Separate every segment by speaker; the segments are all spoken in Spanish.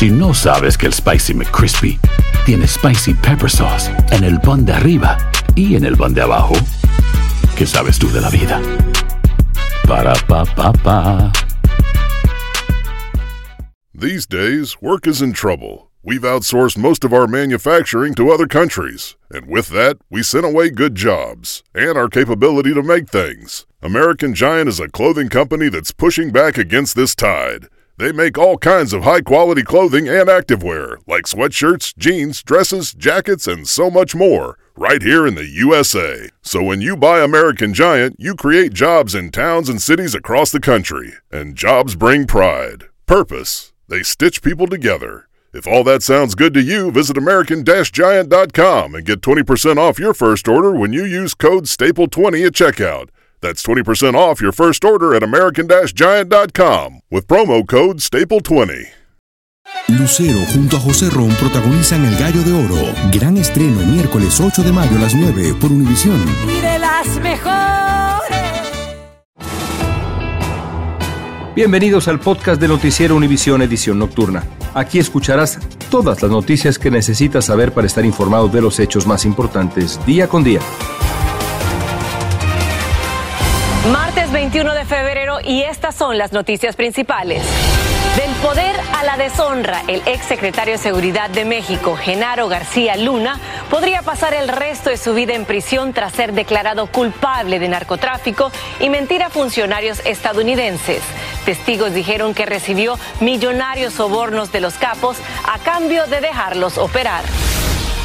Speaker 1: Si no sabes que el Spicy McCrispy tiene Spicy Pepper Sauce en el pan de arriba y en el pan de abajo, ¿qué sabes tú de la vida? Para, pa, pa, pa.
Speaker 2: These days, work is in trouble. We've outsourced most of our manufacturing to other countries, and with that, we sent away good jobs and our capability to make things. American Giant is a clothing company that's pushing back against this tide. They make all kinds of high quality clothing and activewear, like sweatshirts, jeans, dresses, jackets, and so much more, right here in the USA. So when you buy American Giant, you create jobs in towns and cities across the country. And jobs bring pride, purpose. They stitch people together. If all that sounds good to you, visit American Giant.com and get 20% off your first order when you use code STAPLE20 at checkout. That's 20% off your first order at American Giant.com with promo code STAPLE20.
Speaker 3: Lucero junto a José Ron protagonizan El Gallo de Oro. Gran estreno miércoles 8 de mayo a las 9 por Univisión.
Speaker 4: Y de las mejores.
Speaker 5: Bienvenidos al podcast de Noticiero Univisión Edición Nocturna. Aquí escucharás todas las noticias que necesitas saber para estar informado de los hechos más importantes día con día.
Speaker 4: Martes 21 de febrero y estas son las noticias principales. Del poder a la deshonra, el ex secretario de Seguridad de México, Genaro García Luna, podría pasar el resto de su vida en prisión tras ser declarado culpable de narcotráfico y mentir a funcionarios estadounidenses. Testigos dijeron que recibió millonarios sobornos de los capos a cambio de dejarlos operar.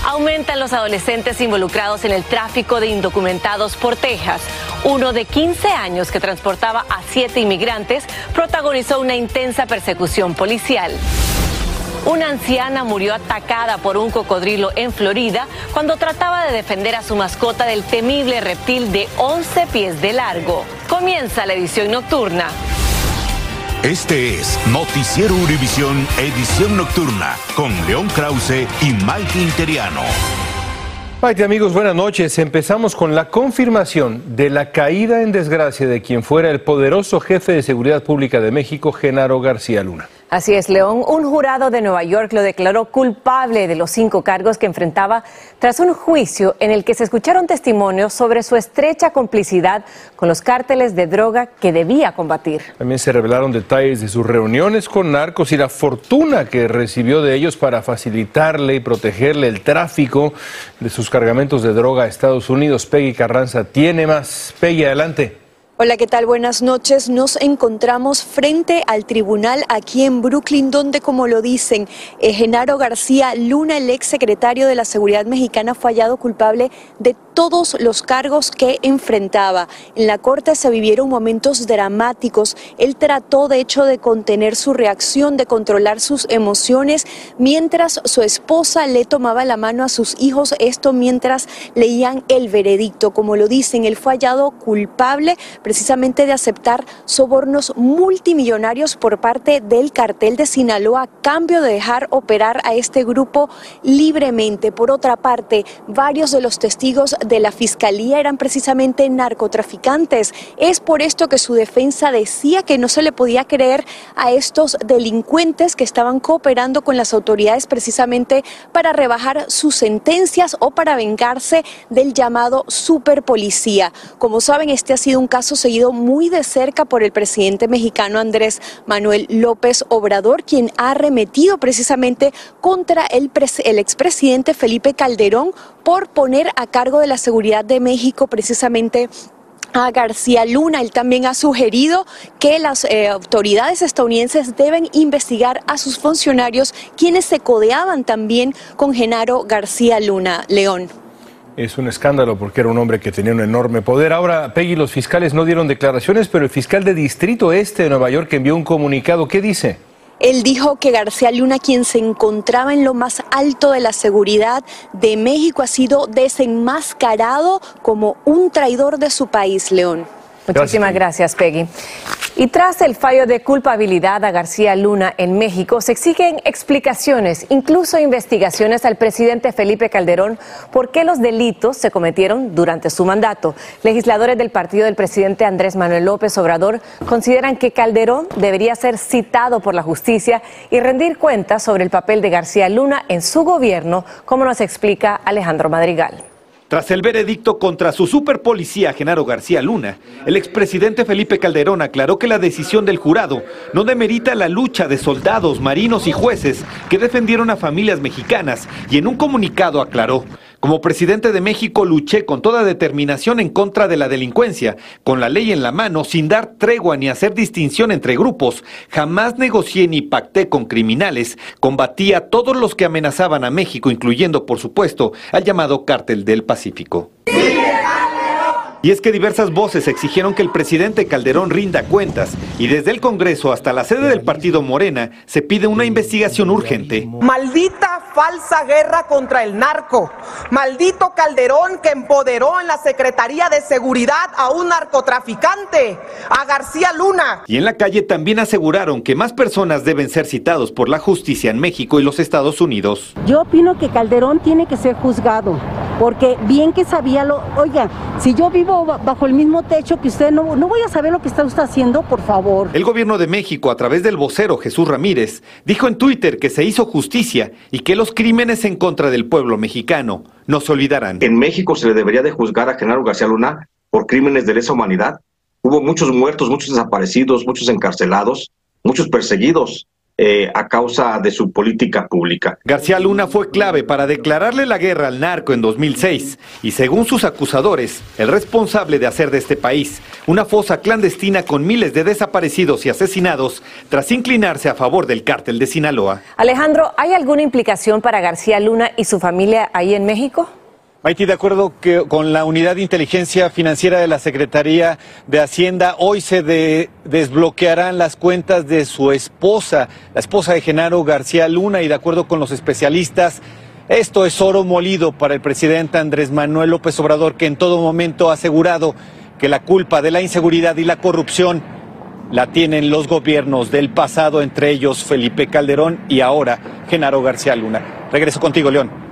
Speaker 4: Aumentan los adolescentes involucrados en el tráfico de indocumentados por Texas. Uno de 15 años que transportaba a siete inmigrantes protagonizó una intensa persecución policial. Una anciana murió atacada por un cocodrilo en Florida cuando trataba de defender a su mascota del temible reptil de 11 pies de largo. Comienza la edición nocturna.
Speaker 6: Este es Noticiero Univisión Edición Nocturna con León Krause y Mike Interiano.
Speaker 5: Mike, amigos, buenas noches. Empezamos con la confirmación de la caída en desgracia de quien fuera el poderoso jefe de Seguridad Pública de México, Genaro García Luna.
Speaker 4: Así es, León. Un jurado de Nueva York lo declaró culpable de los cinco cargos que enfrentaba tras un juicio en el que se escucharon testimonios sobre su estrecha complicidad con los cárteles de droga que debía combatir.
Speaker 5: También se revelaron detalles de sus reuniones con narcos y la fortuna que recibió de ellos para facilitarle y protegerle el tráfico de sus cargamentos de droga a Estados Unidos. Peggy Carranza tiene más. Peggy, adelante.
Speaker 7: Hola, ¿qué tal? Buenas noches. Nos encontramos frente al tribunal aquí en Brooklyn, donde, como lo dicen, eh, Genaro García Luna, el ex secretario de la Seguridad Mexicana, fue hallado culpable de todos los cargos que enfrentaba. En la corte se vivieron momentos dramáticos. Él trató, de hecho, de contener su reacción, de controlar sus emociones, mientras su esposa le tomaba la mano a sus hijos, esto mientras leían el veredicto. Como lo dicen, él fue hallado culpable precisamente de aceptar sobornos multimillonarios por parte del cartel de Sinaloa a cambio de dejar operar a este grupo libremente. Por otra parte, varios de los testigos de la fiscalía eran precisamente narcotraficantes. Es por esto que su defensa decía que no se le podía creer a estos delincuentes que estaban cooperando con las autoridades precisamente para rebajar sus sentencias o para vengarse del llamado superpolicía. Como saben, este ha sido un caso seguido muy de cerca por el presidente mexicano Andrés Manuel López Obrador, quien ha arremetido precisamente contra el, el expresidente Felipe Calderón por poner a cargo de la seguridad de México precisamente a García Luna. Él también ha sugerido que las eh, autoridades estadounidenses deben investigar a sus funcionarios quienes se codeaban también con Genaro García Luna León.
Speaker 5: Es un escándalo porque era un hombre que tenía un enorme poder. Ahora, Peggy, los fiscales no dieron declaraciones, pero el fiscal de Distrito Este de Nueva York envió un comunicado. ¿Qué dice?
Speaker 7: Él dijo que García Luna, quien se encontraba en lo más alto de la seguridad de México, ha sido desenmascarado como un traidor de su país, León.
Speaker 4: Muchísimas gracias, Peggy. Y tras el fallo de culpabilidad a García Luna en México, se exigen explicaciones, incluso investigaciones al presidente Felipe Calderón por qué los delitos se cometieron durante su mandato. Legisladores del partido del presidente Andrés Manuel López Obrador consideran que Calderón debería ser citado por la justicia y rendir cuentas sobre el papel de García Luna en su gobierno, como nos explica Alejandro Madrigal.
Speaker 8: Tras el veredicto contra su superpolicía Genaro García Luna, el expresidente Felipe Calderón aclaró que la decisión del jurado no demerita la lucha de soldados, marinos y jueces que defendieron a familias mexicanas y en un comunicado aclaró como presidente de México luché con toda determinación en contra de la delincuencia, con la ley en la mano, sin dar tregua ni hacer distinción entre grupos. Jamás negocié ni pacté con criminales. Combatí a todos los que amenazaban a México, incluyendo, por supuesto, al llamado Cártel del Pacífico. Y es que diversas voces exigieron que el presidente Calderón rinda cuentas y desde el Congreso hasta la sede del partido Morena se pide una investigación urgente.
Speaker 9: Maldita falsa guerra contra el narco. Maldito Calderón que empoderó en la Secretaría de Seguridad a un narcotraficante, a García Luna.
Speaker 8: Y en la calle también aseguraron que más personas deben ser citados por la justicia en México y los Estados Unidos.
Speaker 10: Yo opino que Calderón tiene que ser juzgado porque bien que sabía lo, oiga, si yo vivo bajo el mismo techo que usted, no, no voy a saber lo que está usted haciendo, por favor.
Speaker 8: El gobierno de México, a través del vocero Jesús Ramírez, dijo en Twitter que se hizo justicia y que los crímenes en contra del pueblo mexicano no se olvidarán.
Speaker 11: En México se le debería de juzgar a Genaro García Luna por crímenes de lesa humanidad. Hubo muchos muertos, muchos desaparecidos, muchos encarcelados, muchos perseguidos. Eh, a causa de su política pública.
Speaker 8: García Luna fue clave para declararle la guerra al narco en 2006 y según sus acusadores, el responsable de hacer de este país una fosa clandestina con miles de desaparecidos y asesinados tras inclinarse a favor del cártel de Sinaloa.
Speaker 4: Alejandro, ¿hay alguna implicación para García Luna y su familia ahí en México?
Speaker 12: Maiti, de acuerdo que con la unidad de inteligencia financiera de la Secretaría de Hacienda, hoy se desbloquearán las cuentas de su esposa, la esposa de Genaro García Luna, y de acuerdo con los especialistas, esto es oro molido para el presidente Andrés Manuel López Obrador, que en todo momento ha asegurado que la culpa de la inseguridad y la corrupción la tienen los gobiernos del pasado, entre ellos Felipe Calderón y ahora Genaro García Luna. Regreso contigo, León.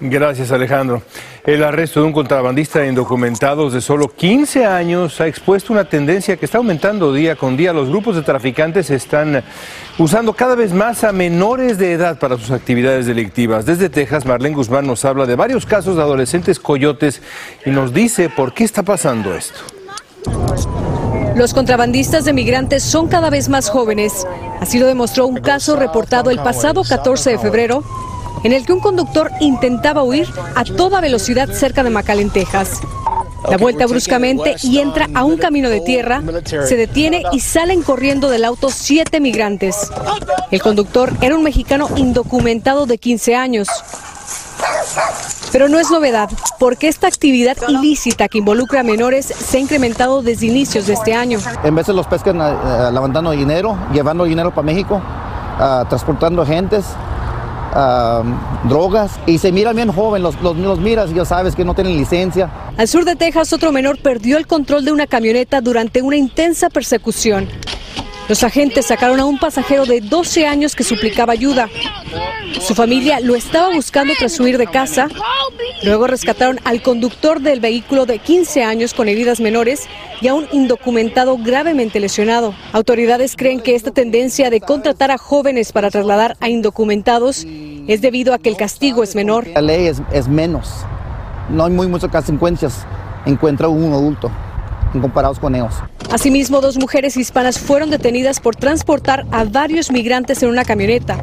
Speaker 5: Gracias, Alejandro. El arresto de un contrabandista de indocumentados de solo 15 años ha expuesto una tendencia que está aumentando día con día. Los grupos de traficantes están usando cada vez más a menores de edad para sus actividades delictivas. Desde Texas, Marlene Guzmán nos habla de varios casos de adolescentes coyotes y nos dice por qué está pasando esto.
Speaker 13: Los contrabandistas de migrantes son cada vez más jóvenes. Así lo demostró un caso reportado el pasado 14 de febrero en el que un conductor intentaba huir a toda velocidad cerca de McAllen, Texas. Da vuelta bruscamente y entra a un camino de tierra, se detiene y salen corriendo del auto siete migrantes. El conductor era un mexicano indocumentado de 15 años. Pero no es novedad, porque esta actividad ilícita que involucra a menores se ha incrementado desde inicios de este año.
Speaker 14: En veces los pescan uh, levantando dinero, llevando dinero para México, uh, transportando drogas y se miran bien joven, los, los, los miras y ya sabes que no tienen licencia.
Speaker 13: Al sur de Texas, otro menor perdió el control de una camioneta durante una intensa persecución. Los agentes sacaron a un pasajero de 12 años que suplicaba ayuda. Su familia lo estaba buscando tras huir de casa. Luego rescataron al conductor del vehículo de 15 años con heridas menores y a un indocumentado gravemente lesionado. Autoridades creen que esta tendencia de contratar a jóvenes para trasladar a indocumentados es debido a que el castigo es menor.
Speaker 14: La ley es, menos. No hay muy muchas consecuencias. Encuentra un adulto comparados con ellos.
Speaker 13: Asimismo, dos mujeres hispanas fueron detenidas por transportar a varios migrantes en una camioneta.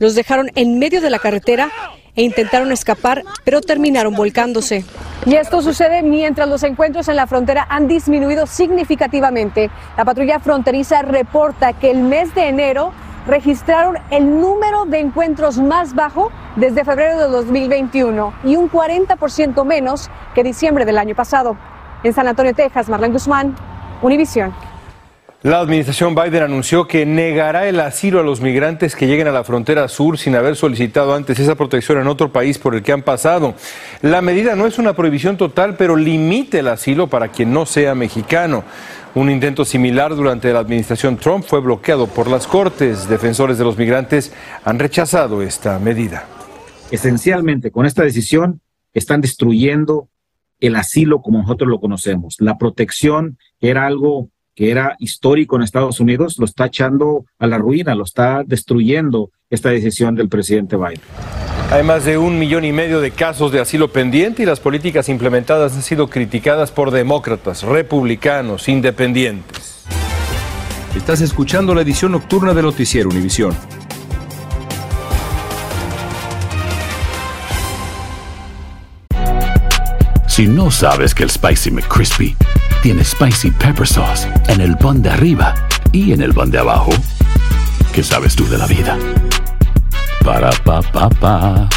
Speaker 13: Los dejaron en medio de la carretera e intentaron escapar, pero terminaron volcándose. Y esto sucede mientras los encuentros en la frontera han disminuido significativamente. La patrulla fronteriza reporta que el mes de enero registraron el número de encuentros más bajo desde febrero de 2021 y un 40% menos que diciembre del año pasado. En San Antonio, Texas, Marlene Guzmán, Univisión.
Speaker 5: La administración Biden anunció que negará el asilo a los migrantes que lleguen a la frontera sur sin haber solicitado antes esa protección en otro país por el que han pasado. La medida no es una prohibición total, pero limita el asilo para quien no sea mexicano. Un intento similar durante la administración Trump fue bloqueado por las Cortes. Defensores de los migrantes han rechazado esta medida.
Speaker 15: Esencialmente, con esta decisión están destruyendo el asilo como nosotros lo conocemos. La protección, que era algo que era histórico en Estados Unidos, lo está echando a la ruina, lo está destruyendo esta decisión del presidente Biden.
Speaker 5: Hay más de un millón y medio de casos de asilo pendiente y las políticas implementadas han sido criticadas por demócratas, republicanos, independientes.
Speaker 3: Estás escuchando la edición nocturna de Noticiero Univisión.
Speaker 1: Si no sabes que el Spicy McCrispy tiene Spicy Pepper Sauce en el pan de arriba y en el pan de abajo, ¿qué sabes tú de la vida? Para, pa, pa, pa.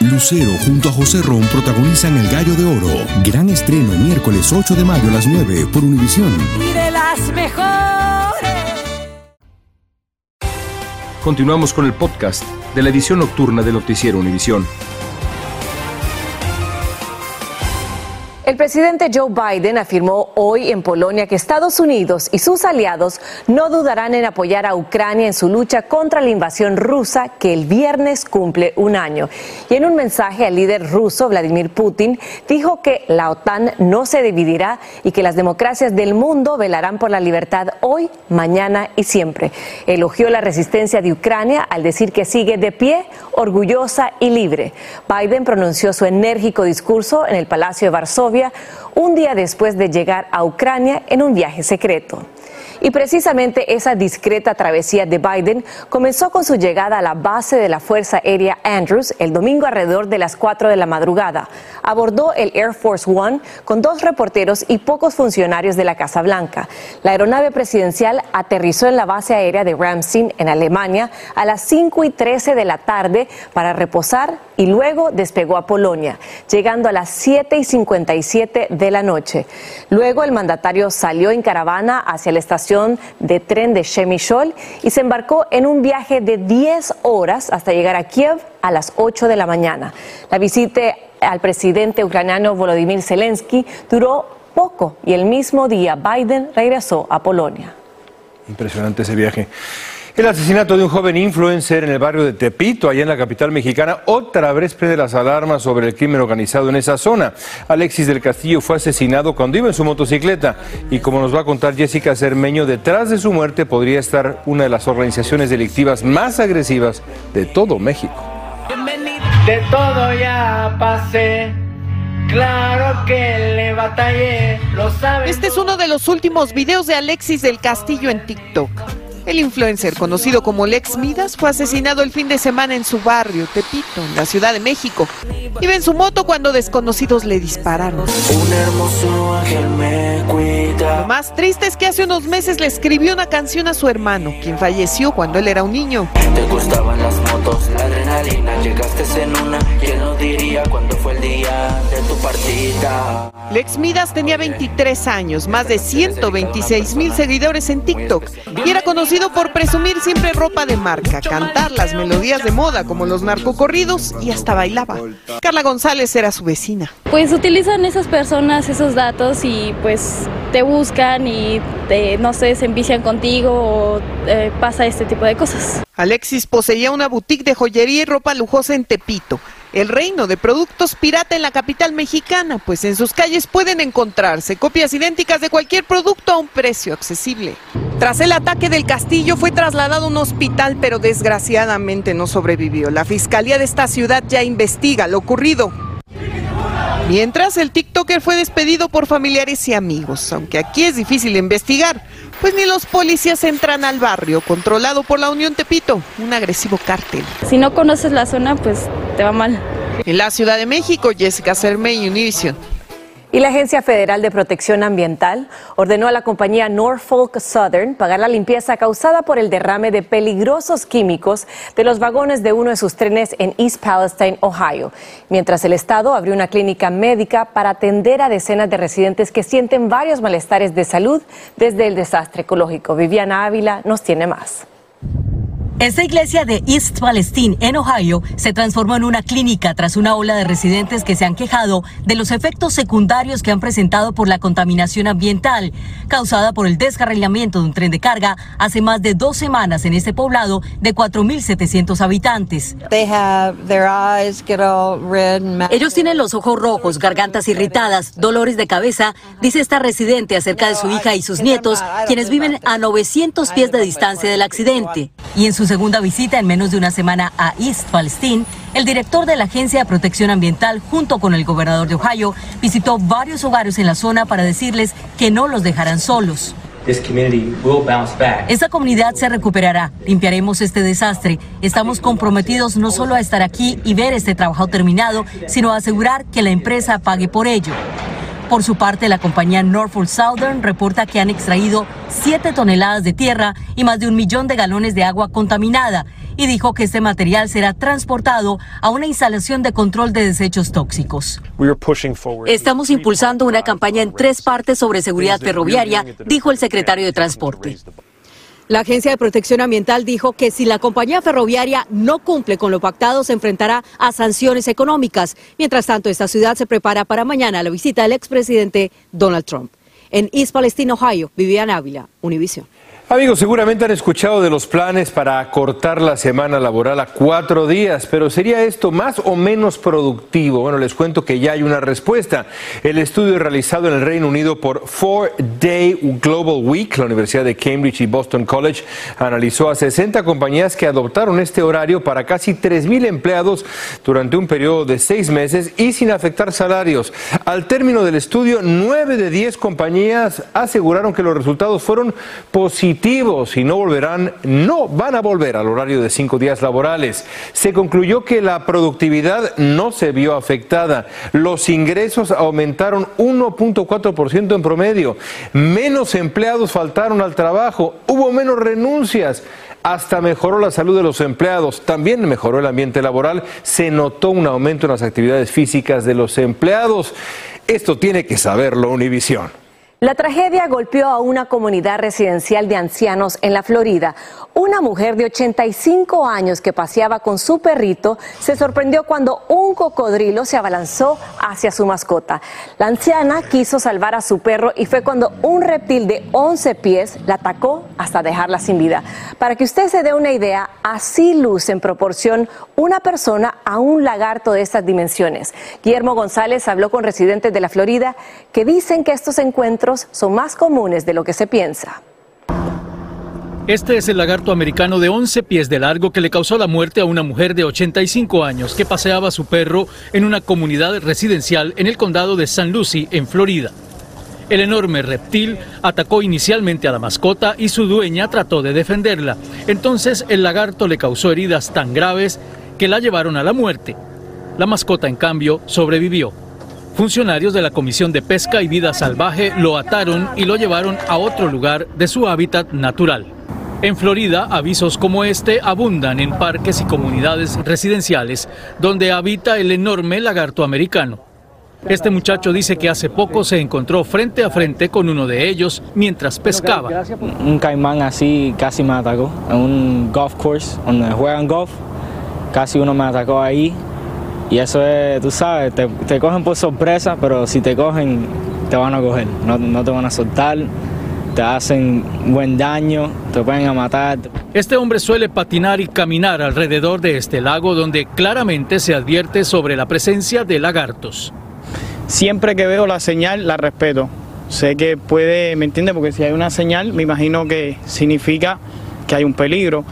Speaker 3: Lucero junto a José Ron protagonizan El Gallo de Oro. Gran estreno miércoles 8 de mayo a las 9 por Univisión.
Speaker 4: Y de las mejores.
Speaker 3: Continuamos con el podcast de la edición nocturna de Noticiero Univisión.
Speaker 4: El presidente Joe Biden afirmó hoy en Polonia que Estados Unidos y sus aliados no dudarán en apoyar a Ucrania en su lucha contra la invasión rusa que el viernes cumple un año. Y en un mensaje al líder ruso, Vladimir Putin, dijo que la OTAN no se dividirá y que las democracias del mundo velarán por la libertad hoy, mañana y siempre. Elogió la resistencia de Ucrania al decir que sigue de pie, orgullosa y libre. Biden pronunció su enérgico discurso en el Palacio de Varsovia un día después de llegar a Ucrania en un viaje secreto. Y precisamente esa discreta travesía de Biden comenzó con su llegada a la base de la Fuerza Aérea Andrews el domingo alrededor de las 4 de la madrugada. Abordó el Air Force One con dos reporteros y pocos funcionarios de la Casa Blanca. La aeronave presidencial aterrizó en la base aérea de Ramstein, en Alemania, a las 5 y 13 de la tarde para reposar y luego despegó a Polonia, llegando a las 7 y 57 de la noche. Luego el mandatario salió en caravana hacia la estación de tren de Shemishol y se embarcó en un viaje de 10 horas hasta llegar a Kiev a las 8 de la mañana. La visita al presidente ucraniano Volodymyr Zelensky duró poco y el mismo día Biden regresó a Polonia.
Speaker 5: Impresionante ese viaje. El asesinato de un joven influencer en el barrio de Tepito, allá en la capital mexicana, otra vez prende las alarmas sobre el crimen organizado en esa zona. Alexis del Castillo fue asesinado cuando iba en su motocicleta y como nos va a contar Jessica Cermeño, detrás de su muerte podría estar una de las organizaciones delictivas más agresivas de todo México.
Speaker 16: De todo ya pasé. Claro que le batallé, lo sabes.
Speaker 17: Este es uno de los últimos videos de Alexis del Castillo en TikTok. El influencer, conocido como Lex Midas, fue asesinado el fin de semana en su barrio, Tepito, en la Ciudad de México. Iba en su moto cuando desconocidos le dispararon.
Speaker 16: Un hermoso ángel me cuida.
Speaker 17: Lo más triste es que hace unos meses le escribió una canción a su hermano, quien falleció cuando él era un niño.
Speaker 16: Te gustaban las motos, la adrenalina, llegaste en una. ¿Quién lo diría cuando fue el día de tu partida?
Speaker 17: Lex Midas tenía 23 años, más de 126 mil seguidores en TikTok y era conocido por presumir siempre ropa de marca, cantar las melodías de moda como los narcocorridos y hasta bailaba. Carla González era su vecina.
Speaker 18: Pues utilizan esas personas esos datos y pues te buscan y te, no sé, se envician contigo o eh, pasa este tipo de cosas.
Speaker 17: Alexis poseía una boutique de joyería y ropa lujosa en Tepito el reino de productos pirata en la capital mexicana, pues en sus calles pueden encontrarse copias idénticas de cualquier producto a un precio accesible. Tras el ataque del castillo fue trasladado a un hospital, pero desgraciadamente no sobrevivió. La fiscalía de esta ciudad ya investiga lo ocurrido. Mientras, el TikToker fue despedido por familiares y amigos, aunque aquí es difícil investigar, pues ni los policías entran al barrio, controlado por la Unión Tepito, un agresivo cártel.
Speaker 18: Si no conoces la zona, pues te va mal.
Speaker 17: En la Ciudad de México, Jessica Cermey, Univision.
Speaker 4: Y la Agencia Federal de Protección Ambiental ordenó a la compañía Norfolk Southern pagar la limpieza causada por el derrame de peligrosos químicos de los vagones de uno de sus trenes en East Palestine, Ohio, mientras el Estado abrió una clínica médica para atender a decenas de residentes que sienten varios malestares de salud desde el desastre ecológico. Viviana Ávila nos tiene más.
Speaker 19: Esta iglesia de East Palestine, en Ohio, se transformó en una clínica tras una ola de residentes que se han quejado de los efectos secundarios que han presentado por la contaminación ambiental, causada por el descarrilamiento de un tren de carga hace más de dos semanas en este poblado de 4.700 habitantes. Ellos tienen los ojos rojos, gargantas irritadas, dolores de cabeza, dice esta residente acerca de su hija y sus nietos, quienes viven a 900 pies de distancia del accidente. Y en su segunda visita en menos de una semana a East Palestine, el director de la Agencia de Protección Ambiental, junto con el gobernador de Ohio, visitó varios hogares en la zona para decirles que no los dejarán solos. Esta comunidad se recuperará. Limpiaremos este desastre. Estamos comprometidos no solo a estar aquí y ver este trabajo terminado, sino a asegurar que la empresa pague por ello. Por su parte, la compañía Norfolk Southern reporta que han extraído 7 toneladas de tierra y más de un millón de galones de agua contaminada y dijo que este material será transportado a una instalación de control de desechos tóxicos. Estamos impulsando una campaña en tres partes sobre seguridad ferroviaria, dijo el secretario de Transporte.
Speaker 13: La Agencia de Protección Ambiental dijo que si la compañía ferroviaria no cumple con lo pactado, se enfrentará a sanciones económicas. Mientras tanto, esta ciudad se prepara para mañana la visita del expresidente Donald Trump. En East Palestine, Ohio, Vivian Ávila, Univision.
Speaker 5: Amigos, seguramente han escuchado de los planes para acortar la semana laboral a cuatro días, pero ¿sería esto más o menos productivo? Bueno, les cuento que ya hay una respuesta. El estudio realizado en el Reino Unido por Four Day Global Week, la Universidad de Cambridge y Boston College, analizó a 60 compañías que adoptaron este horario para casi 3.000 empleados durante un periodo de seis meses y sin afectar salarios. Al término del estudio, 9 de 10 compañías aseguraron que los resultados fueron positivos y no volverán, no van a volver al horario de cinco días laborales. Se concluyó que la productividad no se vio afectada. Los ingresos aumentaron 1.4% en promedio. Menos empleados faltaron al trabajo. Hubo menos renuncias hasta mejoró la salud de los empleados, también mejoró el ambiente laboral, se notó un aumento en las actividades físicas de los empleados. Esto tiene que saberlo Univisión.
Speaker 4: La tragedia golpeó a una comunidad residencial de ancianos en la Florida. Una mujer de 85 años que paseaba con su perrito se sorprendió cuando un cocodrilo se abalanzó hacia su mascota. La anciana quiso salvar a su perro y fue cuando un reptil de 11 pies la atacó hasta dejarla sin vida. Para que usted se dé una idea, así luce en proporción una persona a un lagarto de estas dimensiones. Guillermo González habló con residentes de la Florida que dicen que estos encuentros son más comunes de lo que se piensa.
Speaker 20: Este es el lagarto americano de 11 pies de largo que le causó la muerte a una mujer de 85 años que paseaba su perro en una comunidad residencial en el condado de San Lucie, en Florida. El enorme reptil atacó inicialmente a la mascota y su dueña trató de defenderla. Entonces el lagarto le causó heridas tan graves que la llevaron a la muerte. La mascota, en cambio, sobrevivió. Funcionarios de la Comisión de Pesca y Vida Salvaje lo ataron y lo llevaron a otro lugar de su hábitat natural. En Florida, avisos como este abundan en parques y comunidades residenciales donde habita el enorme lagarto americano. Este muchacho dice que hace poco se encontró frente a frente con uno de ellos mientras pescaba.
Speaker 21: Un caimán así casi me atacó en un golf course donde juegan golf. Casi uno me atacó ahí y eso es, tú sabes, te, cogen por sorpresa, pero si te cogen, te van a coger, no, no te van a soltar, te hacen buen daño, te pueden a matar.
Speaker 20: Este hombre suele patinar y caminar alrededor de este lago donde claramente se advierte sobre la presencia de lagartos.
Speaker 21: Siempre que veo la señal la respeto. Sé que puede, ¿me entiendes? Porque si hay una señal, me imagino que significa que hay un peligro.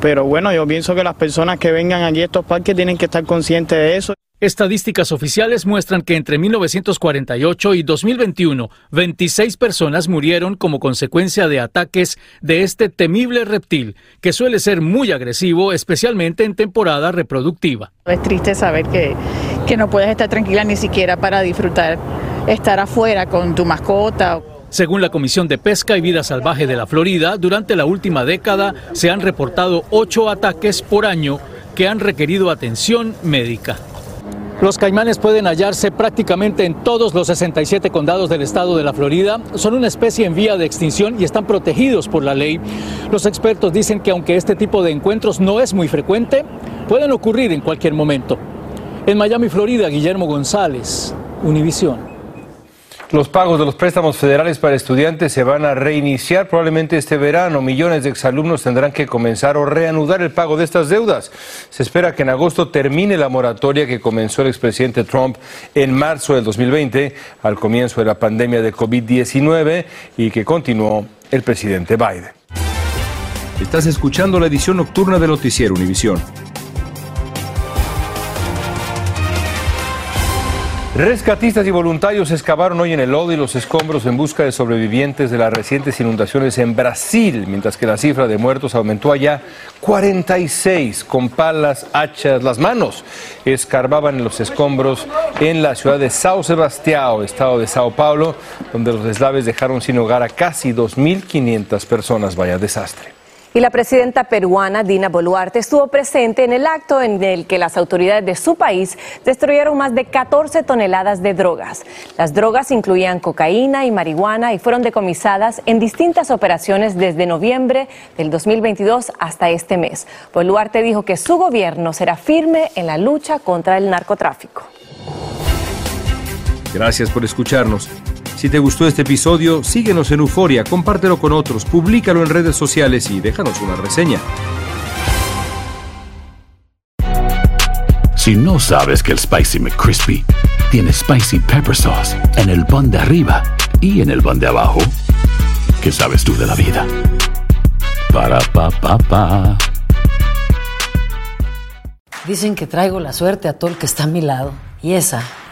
Speaker 21: Pero bueno, yo pienso que las personas que vengan aquí a estos parques tienen que estar conscientes de eso.
Speaker 20: Estadísticas oficiales muestran que entre 1948 y 2021, 26 personas murieron como consecuencia de ataques de este temible reptil, que suele ser muy agresivo, especialmente en temporada reproductiva.
Speaker 22: Es triste saber que, que no puedes estar tranquila ni siquiera para disfrutar estar afuera con tu mascota.
Speaker 20: Según la Comisión de Pesca y Vida Salvaje de la Florida, durante la última década se han reportado ocho ataques por año que han requerido atención médica. Los caimanes pueden hallarse prácticamente en todos los 67 condados del estado de la Florida. Son una especie en vía de extinción y están protegidos por la ley. Los expertos dicen que aunque este tipo de encuentros no es muy frecuente, pueden ocurrir en cualquier momento. En Miami, Florida, Guillermo González, Univisión.
Speaker 5: Los pagos de los préstamos federales para estudiantes se van a reiniciar probablemente este verano. Millones de exalumnos tendrán que comenzar o reanudar el pago de estas deudas. Se espera que en agosto termine la moratoria que comenzó el expresidente Trump en marzo del 2020, al comienzo de la pandemia de COVID-19, y que continuó el presidente Biden.
Speaker 3: Estás escuchando la edición nocturna de Noticiero Univisión.
Speaker 5: Rescatistas y voluntarios excavaron hoy en el lodo y los escombros en busca de sobrevivientes de las recientes inundaciones en Brasil, mientras que la cifra de muertos aumentó allá 46 con palas, hachas, las manos. Escarbaban en los escombros en la ciudad de Sao Sebastião, estado de Sao Paulo, donde los deslaves dejaron sin hogar a casi 2.500 personas. Vaya desastre.
Speaker 4: Y la presidenta peruana Dina Boluarte estuvo presente en el acto en el que las autoridades de su país destruyeron más de 14 toneladas de drogas. Las drogas incluían cocaína y marihuana y fueron decomisadas en distintas operaciones desde noviembre del 2022 hasta este mes. Boluarte dijo que su gobierno será firme en la lucha contra el narcotráfico.
Speaker 3: Gracias por escucharnos. Si te gustó este episodio, síguenos en Euforia, compártelo con otros, públicalo en redes sociales y déjanos una reseña.
Speaker 1: Si no sabes que el Spicy McCrispy tiene Spicy Pepper Sauce en el pan de arriba y en el pan de abajo, ¿qué sabes tú de la vida? Para, pa, pa, pa.
Speaker 23: Dicen que traigo la suerte a todo el que está a mi lado. Y esa